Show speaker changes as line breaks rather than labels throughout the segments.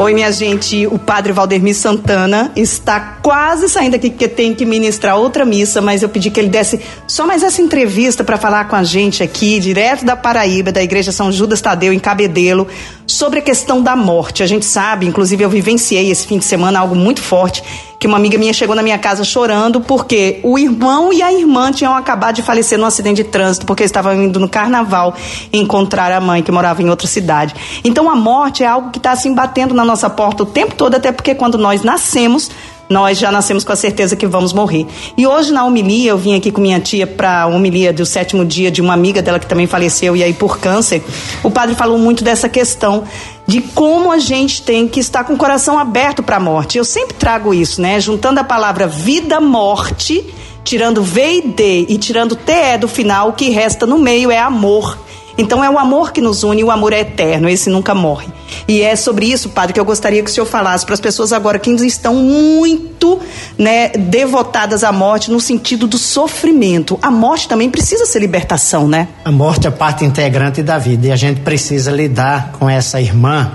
Oi, minha gente. O padre Valdemir Santana está quase saindo aqui porque tem que ministrar outra missa, mas eu pedi que ele desse só mais essa entrevista para falar com a gente aqui, direto da Paraíba, da Igreja São Judas Tadeu, em Cabedelo, sobre a questão da morte. A gente sabe, inclusive eu vivenciei esse fim de semana algo muito forte que uma amiga minha chegou na minha casa chorando porque o irmão e a irmã tinham acabado de falecer num acidente de trânsito porque estavam indo no carnaval encontrar a mãe que morava em outra cidade. Então a morte é algo que está assim batendo na nossa porta o tempo todo, até porque quando nós nascemos nós já nascemos com a certeza que vamos morrer. E hoje na homilia, eu vim aqui com minha tia para a homilia do sétimo dia de uma amiga dela que também faleceu e aí por câncer. O padre falou muito dessa questão de como a gente tem que estar com o coração aberto para a morte. Eu sempre trago isso, né? Juntando a palavra vida, morte, tirando V e D e tirando TE do final, o que resta no meio é amor. Então é o amor que nos une, o amor é eterno, esse nunca morre. E é sobre isso, padre, que eu gostaria que o senhor falasse para as pessoas agora que estão muito né, devotadas à morte no sentido do sofrimento. A morte também precisa ser libertação, né?
A morte é parte integrante da vida e a gente precisa lidar com essa irmã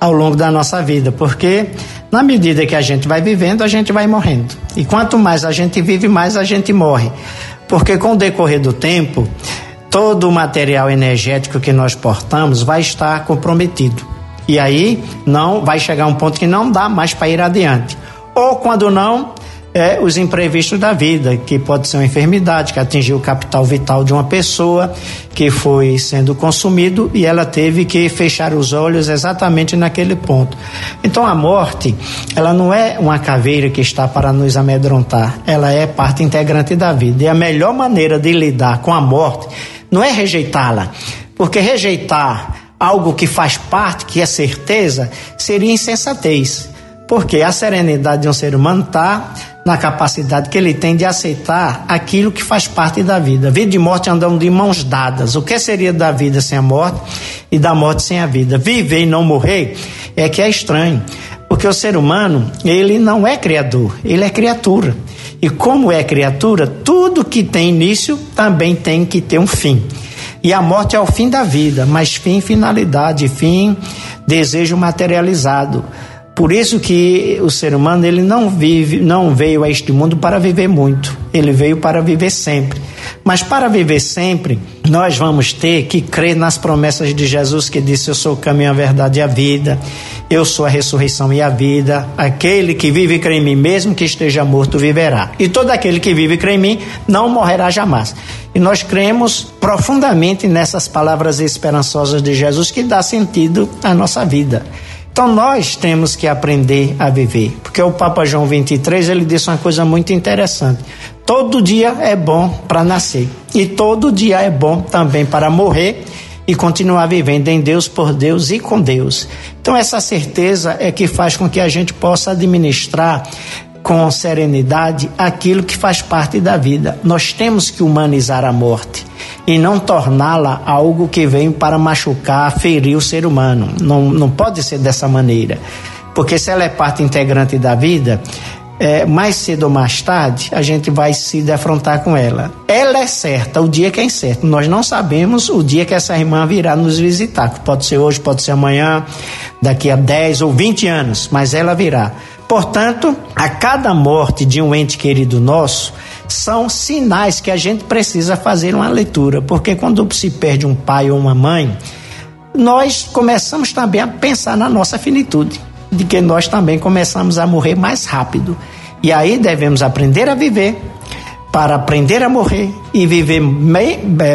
ao longo da nossa vida, porque na medida que a gente vai vivendo, a gente vai morrendo. E quanto mais a gente vive, mais a gente morre. Porque com o decorrer do tempo, todo o material energético que nós portamos vai estar comprometido. E aí não vai chegar um ponto que não dá mais para ir adiante. Ou quando não, é, os imprevistos da vida, que pode ser uma enfermidade que atingiu o capital vital de uma pessoa que foi sendo consumido e ela teve que fechar os olhos exatamente naquele ponto. Então a morte, ela não é uma caveira que está para nos amedrontar, ela é parte integrante da vida. E a melhor maneira de lidar com a morte não é rejeitá-la, porque rejeitar algo que faz parte, que é certeza, seria insensatez. Porque a serenidade de um ser humano está na capacidade que ele tem de aceitar aquilo que faz parte da vida. Vida e morte andam de mãos dadas. O que seria da vida sem a morte e da morte sem a vida? Viver e não morrer é que é estranho. Porque o ser humano, ele não é criador, ele é criatura. E como é criatura, tudo que tem início também tem que ter um fim. E a morte é o fim da vida, mas fim finalidade, fim desejo materializado. Por isso que o ser humano ele não vive, não veio a este mundo para viver muito. Ele veio para viver sempre. Mas para viver sempre, nós vamos ter que crer nas promessas de Jesus que disse: Eu sou o caminho, a verdade e a vida. Eu sou a ressurreição e a vida. Aquele que vive e crê em mim, mesmo que esteja morto, viverá. E todo aquele que vive e crê em mim não morrerá jamais. E nós cremos profundamente nessas palavras esperançosas de Jesus que dá sentido à nossa vida. Então nós temos que aprender a viver, porque o Papa João 23 ele disse uma coisa muito interessante. Todo dia é bom para nascer e todo dia é bom também para morrer e continuar vivendo em Deus, por Deus e com Deus. Então essa certeza é que faz com que a gente possa administrar com serenidade aquilo que faz parte da vida. Nós temos que humanizar a morte e não torná-la algo que vem para machucar, ferir o ser humano. Não, não pode ser dessa maneira. Porque se ela é parte integrante da vida, é, mais cedo ou mais tarde, a gente vai se defrontar com ela. Ela é certa, o dia que é incerto. Nós não sabemos o dia que essa irmã virá nos visitar. Pode ser hoje, pode ser amanhã, daqui a 10 ou 20 anos, mas ela virá. Portanto, a cada morte de um ente querido nosso, são sinais que a gente precisa fazer uma leitura, porque quando se perde um pai ou uma mãe, nós começamos também a pensar na nossa finitude, de que nós também começamos a morrer mais rápido. E aí devemos aprender a viver para aprender a morrer e viver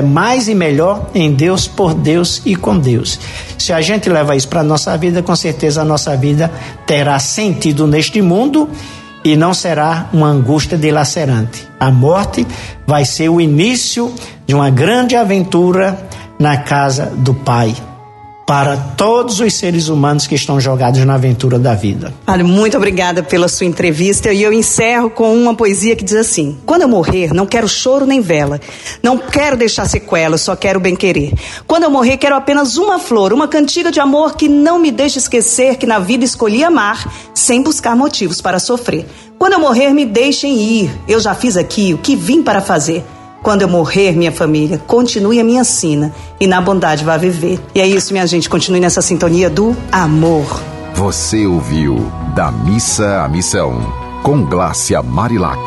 mais e melhor em Deus, por Deus e com Deus. Se a gente leva isso para a nossa vida, com certeza a nossa vida terá sentido neste mundo e não será uma angústia dilacerante. A morte vai ser o início de uma grande aventura na casa do Pai. Para todos os seres humanos que estão jogados na aventura da vida.
Olha, muito obrigada pela sua entrevista e eu encerro com uma poesia que diz assim: Quando eu morrer, não quero choro nem vela, não quero deixar sequela, só quero bem querer. Quando eu morrer, quero apenas uma flor, uma cantiga de amor que não me deixe esquecer que na vida escolhi amar sem buscar motivos para sofrer. Quando eu morrer, me deixem ir, eu já fiz aqui o que vim para fazer. Quando eu morrer, minha família, continue a minha sina e na bondade vá viver. E é isso, minha gente, continue nessa sintonia do amor.
Você ouviu Da Missa à Missão, com Glácia Marilac.